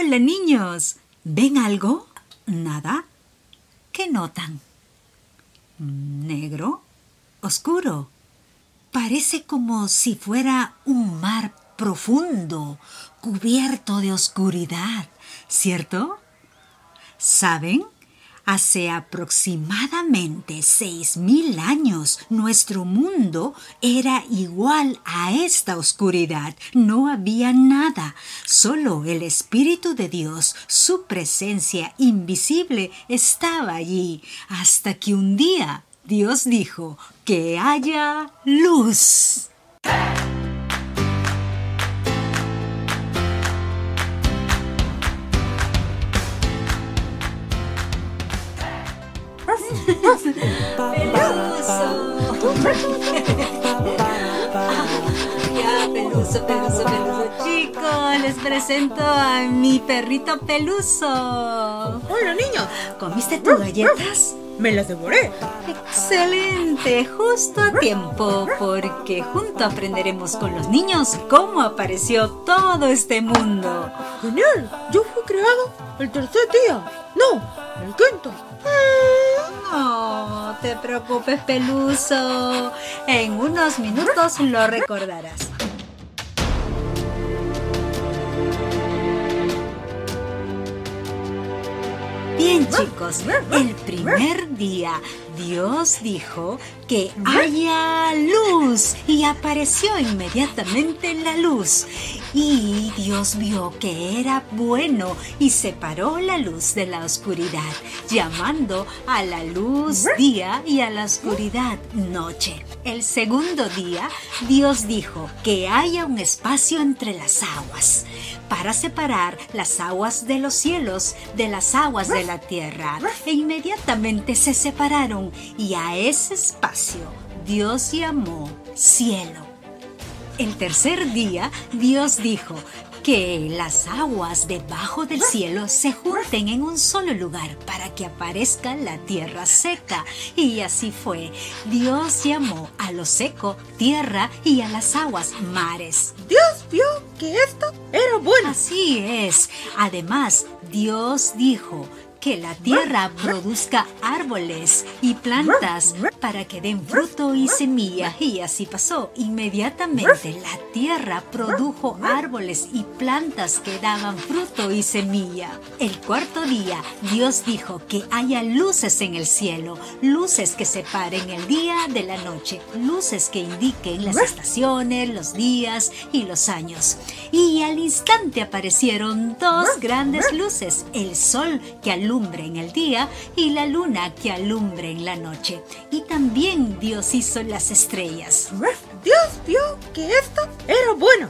Hola niños. ¿Ven algo? ¿Nada? ¿Qué notan? ¿Negro? ¿Oscuro? Parece como si fuera un mar profundo, cubierto de oscuridad, ¿cierto? ¿Saben? Hace aproximadamente seis mil años nuestro mundo era igual a esta oscuridad. No había nada, solo el Espíritu de Dios, su presencia invisible, estaba allí, hasta que un día Dios dijo que haya luz. Ya, peluso, peluso, peluso. Chicos, les presento a mi perrito peluso. Hola, niños. ¿Comiste tus galletas? Me las devoré. Excelente, justo a tiempo, porque junto aprenderemos con los niños cómo apareció todo este mundo. Genial, yo fui creado el tercer día. No, el quinto. No te preocupes, Peluso. En unos minutos lo recordarás. Bien chicos, el primer día Dios dijo que haya luz y apareció inmediatamente la luz. Y Dios vio que era bueno y separó la luz de la oscuridad, llamando a la luz día y a la oscuridad noche. El segundo día Dios dijo que haya un espacio entre las aguas para separar las aguas de los cielos de las aguas de la tierra. E inmediatamente se separaron y a ese espacio Dios llamó cielo. El tercer día Dios dijo, que las aguas debajo del cielo se junten en un solo lugar para que aparezca la tierra seca. Y así fue. Dios llamó a lo seco tierra y a las aguas mares. Dios vio que esto era bueno. Así es. Además, Dios dijo, que la tierra produzca árboles y plantas para que den fruto y semilla. Y así pasó. Inmediatamente la tierra produjo árboles y plantas que daban fruto y semilla. El cuarto día Dios dijo que haya luces en el cielo, luces que separen el día de la noche, luces que indiquen las estaciones, los días y los años. Y al instante aparecieron dos grandes luces, el sol que alumbra en el día y la luna que alumbre en la noche. Y también Dios hizo las estrellas. Dios vio que esto era bueno.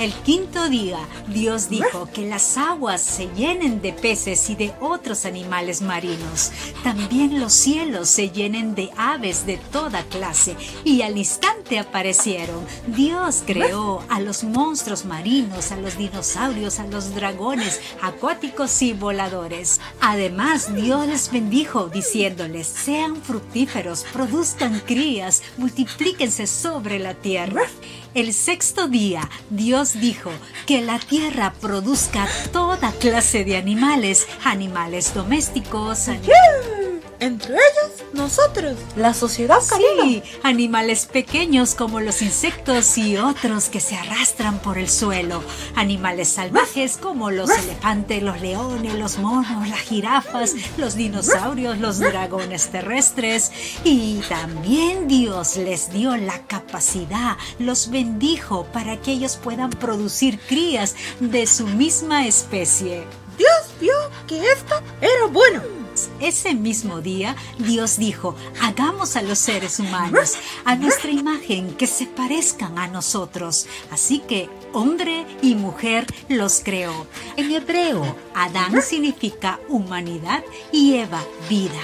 El quinto día, Dios dijo que las aguas se llenen de peces y de otros animales marinos. También los cielos se llenen de aves de toda clase. Y al instante aparecieron. Dios creó a los monstruos marinos, a los dinosaurios, a los dragones, acuáticos y voladores. Además, Dios les bendijo diciéndoles, sean fructíferos, produzcan crías, multiplíquense sobre la tierra. El sexto día, Dios dijo que la tierra produzca toda clase de animales, animales domésticos, entre ellos nosotros, la sociedad canina. Sí, animales pequeños como los insectos y otros que se arrastran por el suelo, animales salvajes como los elefantes, los leones, los monos, las jirafas, los dinosaurios, los dragones terrestres y también Dios les dio la capacidad, los bendijo para que ellos puedan producir crías de su misma especie. Dios vio que esto era bueno ese mismo día, Dios dijo, hagamos a los seres humanos a nuestra imagen que se parezcan a nosotros. Así que hombre y mujer los creó. En hebreo, Adán significa humanidad y Eva vida.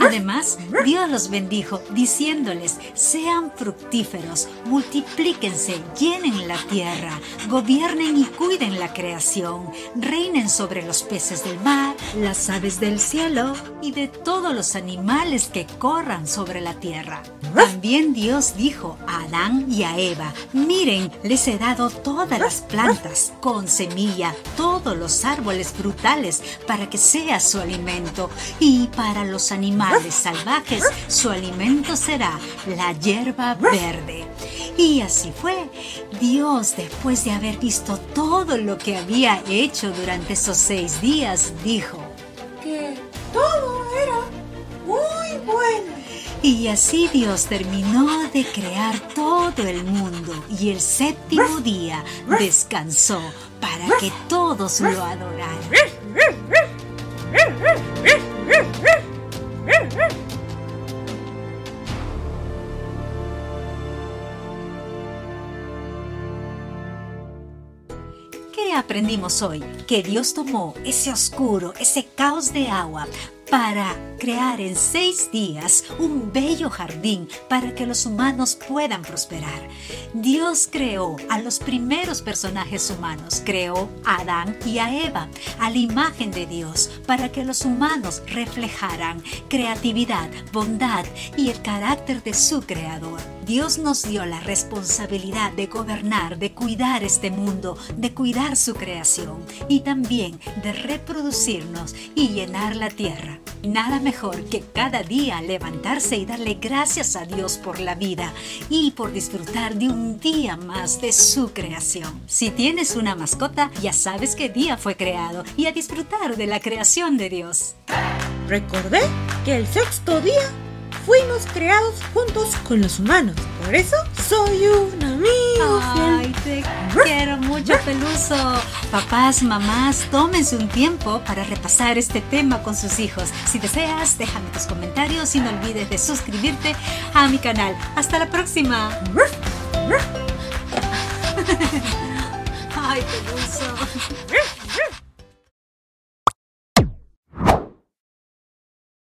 Además, Dios los bendijo diciéndoles, sean fructíferos, multiplíquense, llenen la tierra, gobiernen y cuiden la creación, reinen sobre los peces del mar, las aves del cielo y de todos los animales que corran sobre la tierra. También Dios dijo a Adán y a Eva, miren, les he dado todas las plantas con semilla, todos los árboles frutales para que sea su alimento y para los animales animales salvajes, su alimento será la hierba verde. Y así fue. Dios, después de haber visto todo lo que había hecho durante esos seis días, dijo que todo era muy bueno. Y así Dios terminó de crear todo el mundo y el séptimo día descansó para que todos lo adoraran. Aprendimos hoy? Que Dios tomó ese oscuro, ese caos de agua para crear en seis días un bello jardín para que los humanos puedan prosperar. Dios creó a los primeros personajes humanos, creó a Adán y a Eva a la imagen de Dios para que los humanos reflejaran creatividad, bondad y el carácter de su creador. Dios nos dio la responsabilidad de gobernar, de cuidar este mundo, de cuidar su creación y también de reproducirnos y llenar la tierra. Nada mejor que cada día levantarse y darle gracias a Dios por la vida y por disfrutar de un día más de su creación. Si tienes una mascota, ya sabes qué día fue creado y a disfrutar de la creación de Dios. Recordé que el sexto día fuimos creados juntos con los humanos. Por eso soy un amigo. Ay, te quiero mucho, Peluso. Papás, mamás, tómense un tiempo para repasar este tema con sus hijos. Si deseas, déjame tus comentarios y no olvides de suscribirte a mi canal. Hasta la próxima. Ay, Peluso.